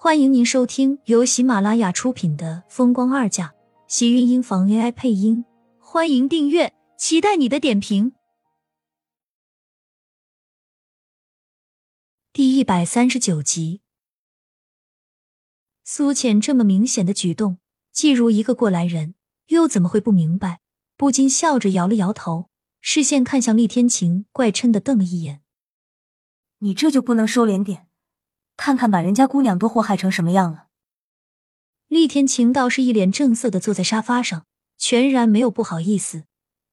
欢迎您收听由喜马拉雅出品的《风光二嫁》，喜运音房 AI 配音。欢迎订阅，期待你的点评。第一百三十九集，苏浅这么明显的举动，季如一个过来人，又怎么会不明白？不禁笑着摇了摇头，视线看向厉天晴，怪嗔的瞪了一眼：“你这就不能收敛点？”看看把人家姑娘都祸害成什么样了！厉天晴倒是一脸正色的坐在沙发上，全然没有不好意思，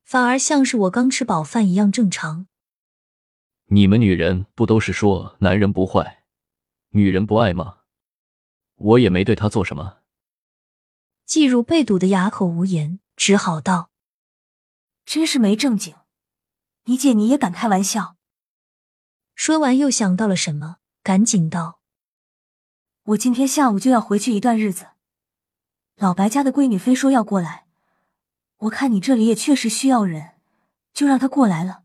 反而像是我刚吃饱饭一样正常。你们女人不都是说男人不坏，女人不爱吗？我也没对他做什么。季如被堵得哑口无言，只好道：“真是没正经，你姐你也敢开玩笑？”说完又想到了什么。赶紧道：“我今天下午就要回去一段日子，老白家的闺女非说要过来，我看你这里也确实需要人，就让她过来了。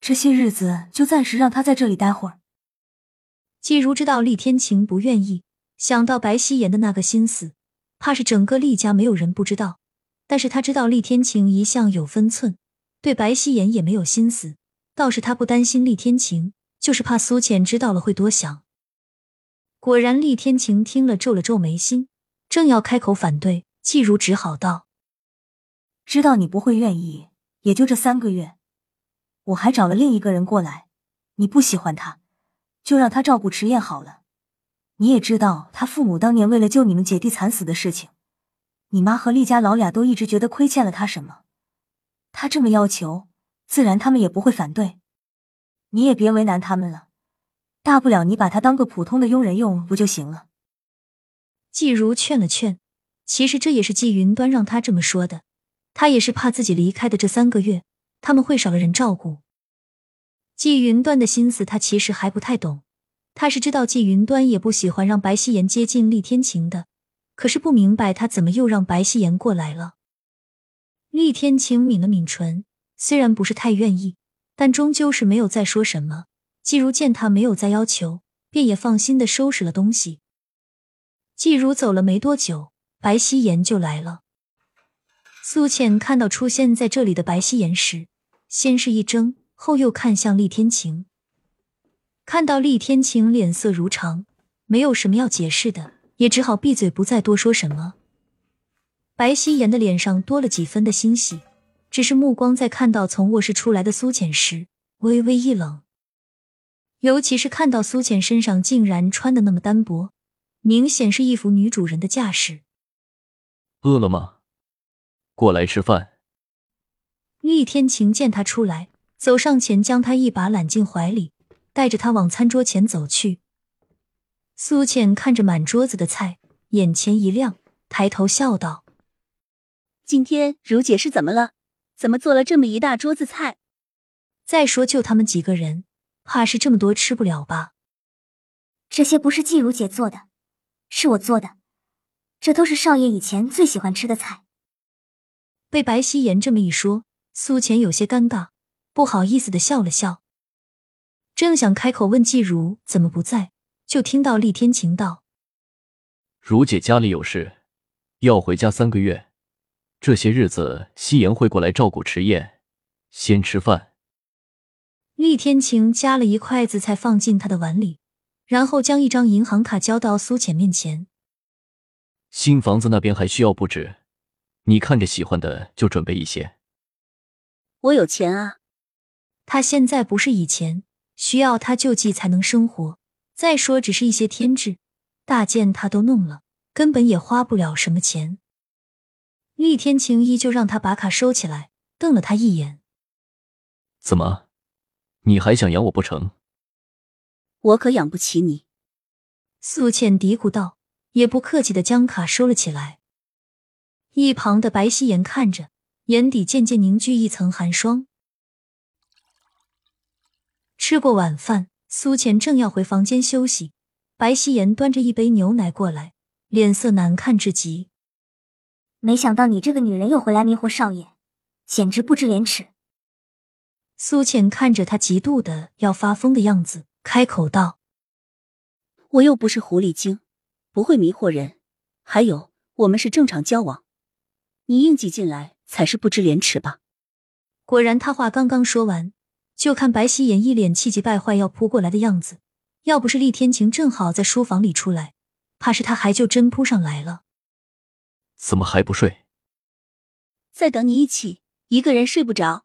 这些日子就暂时让她在这里待会儿。”季如知道厉天晴不愿意，想到白希言的那个心思，怕是整个厉家没有人不知道。但是他知道厉天晴一向有分寸，对白希言也没有心思，倒是他不担心厉天晴。就是怕苏浅知道了会多想。果然，厉天晴听了皱了皱眉心，正要开口反对，季如只好道：“知道你不会愿意，也就这三个月，我还找了另一个人过来。你不喜欢他，就让他照顾迟燕好了。你也知道他父母当年为了救你们姐弟惨死的事情，你妈和厉家老俩都一直觉得亏欠了他什么。他这么要求，自然他们也不会反对。”你也别为难他们了，大不了你把他当个普通的佣人用不就行了？季如劝了劝，其实这也是季云端让他这么说的，他也是怕自己离开的这三个月，他们会少了人照顾。季云端的心思他其实还不太懂，他是知道季云端也不喜欢让白希言接近厉天晴的，可是不明白他怎么又让白希言过来了。厉天晴抿了抿唇，虽然不是太愿意。但终究是没有再说什么。季如见他没有再要求，便也放心的收拾了东西。季如走了没多久，白希言就来了。苏浅看到出现在这里的白希言时，先是一怔，后又看向厉天晴。看到厉天晴脸色如常，没有什么要解释的，也只好闭嘴，不再多说什么。白希言的脸上多了几分的欣喜。只是目光在看到从卧室出来的苏浅时，微微一冷。尤其是看到苏浅身上竟然穿的那么单薄，明显是一副女主人的架势。饿了吗？过来吃饭。厉天晴见他出来，走上前将他一把揽进怀里，带着他往餐桌前走去。苏浅看着满桌子的菜，眼前一亮，抬头笑道：“今天如姐是怎么了？”怎么做了这么一大桌子菜？再说就他们几个人，怕是这么多吃不了吧？这些不是季如姐做的，是我做的。这都是少爷以前最喜欢吃的菜。被白希言这么一说，苏浅有些尴尬，不好意思的笑了笑。正想开口问季如怎么不在，就听到厉天晴道：“如姐家里有事，要回家三个月。”这些日子，夕颜会过来照顾迟燕，先吃饭。厉天晴夹了一筷子菜放进他的碗里，然后将一张银行卡交到苏浅面前。新房子那边还需要布置，你看着喜欢的就准备一些。我有钱啊！他现在不是以前需要他救济才能生活，再说只是一些添置大件，他都弄了，根本也花不了什么钱。厉天晴依旧让他把卡收起来，瞪了他一眼：“怎么，你还想养我不成？我可养不起你。”苏倩嘀咕道，也不客气的将卡收了起来。一旁的白希言看着，眼底渐渐凝聚一层寒霜。吃过晚饭，苏倩正要回房间休息，白希言端着一杯牛奶过来，脸色难看至极。没想到你这个女人又回来迷惑少爷，简直不知廉耻。苏浅看着他嫉妒的要发疯的样子，开口道：“我又不是狐狸精，不会迷惑人。还有，我们是正常交往，你硬挤进来才是不知廉耻吧？果然，他话刚刚说完，就看白希颜一脸气急败坏要扑过来的样子。要不是厉天晴正好在书房里出来，怕是他还就真扑上来了。怎么还不睡？再等你一起，一个人睡不着。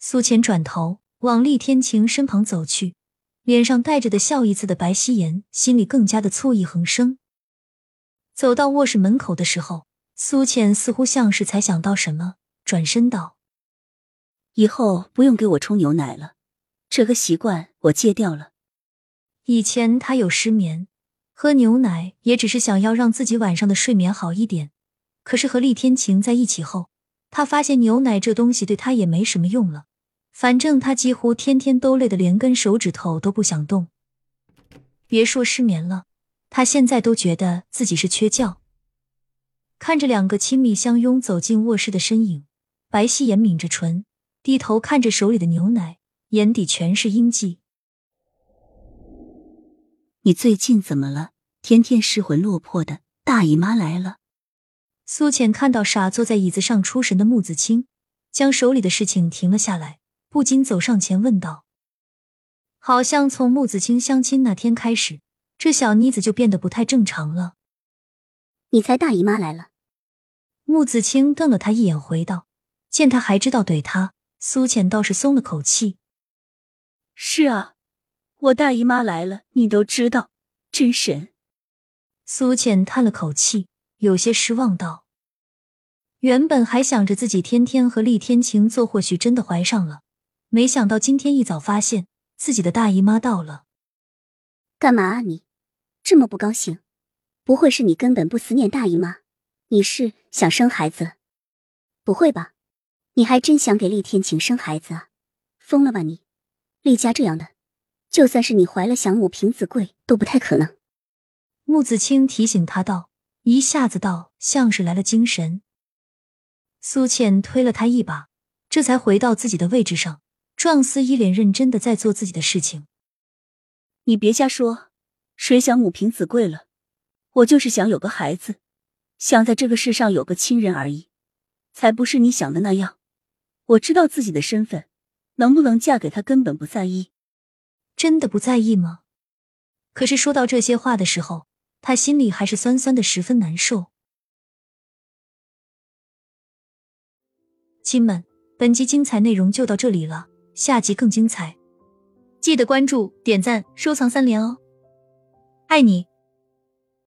苏浅转头往厉天晴身旁走去，脸上带着的笑意。子的白希颜心里更加的醋意横生。走到卧室门口的时候，苏浅似乎像是才想到什么，转身道：“以后不用给我冲牛奶了，这个习惯我戒掉了。以前他有失眠，喝牛奶也只是想要让自己晚上的睡眠好一点。可是和厉天晴在一起后，他发现牛奶这东西对他也没什么用了。反正他几乎天天都累得连根手指头都不想动，别说失眠了。”他现在都觉得自己是缺觉。看着两个亲密相拥走进卧室的身影，白希颜抿着唇，低头看着手里的牛奶，眼底全是阴迹。你最近怎么了？天天失魂落魄的。大姨妈来了。苏浅看到傻坐在椅子上出神的木子清，将手里的事情停了下来，不禁走上前问道：“好像从木子清相亲那天开始。”这小妮子就变得不太正常了。你猜大姨妈来了？木子清瞪了他一眼，回道：“见他还知道怼他，苏浅倒是松了口气。是啊，我大姨妈来了，你都知道，真神。”苏浅叹了口气，有些失望道：“原本还想着自己天天和厉天晴做，或许真的怀上了，没想到今天一早发现自己的大姨妈到了。干嘛啊你？”这么不高兴，不会是你根本不思念大姨妈？你是想生孩子？不会吧？你还真想给厉天晴生孩子啊？疯了吧你！厉家这样的，就算是你怀了想母凭子贵都不太可能。穆子清提醒他道，一下子道像是来了精神。苏倩推了他一把，这才回到自己的位置上，状似一脸认真的在做自己的事情。你别瞎说。谁想母凭子贵了？我就是想有个孩子，想在这个世上有个亲人而已，才不是你想的那样。我知道自己的身份，能不能嫁给他根本不在意。真的不在意吗？可是说到这些话的时候，他心里还是酸酸的，十分难受。亲们，本集精彩内容就到这里了，下集更精彩，记得关注、点赞、收藏三连哦！爱你。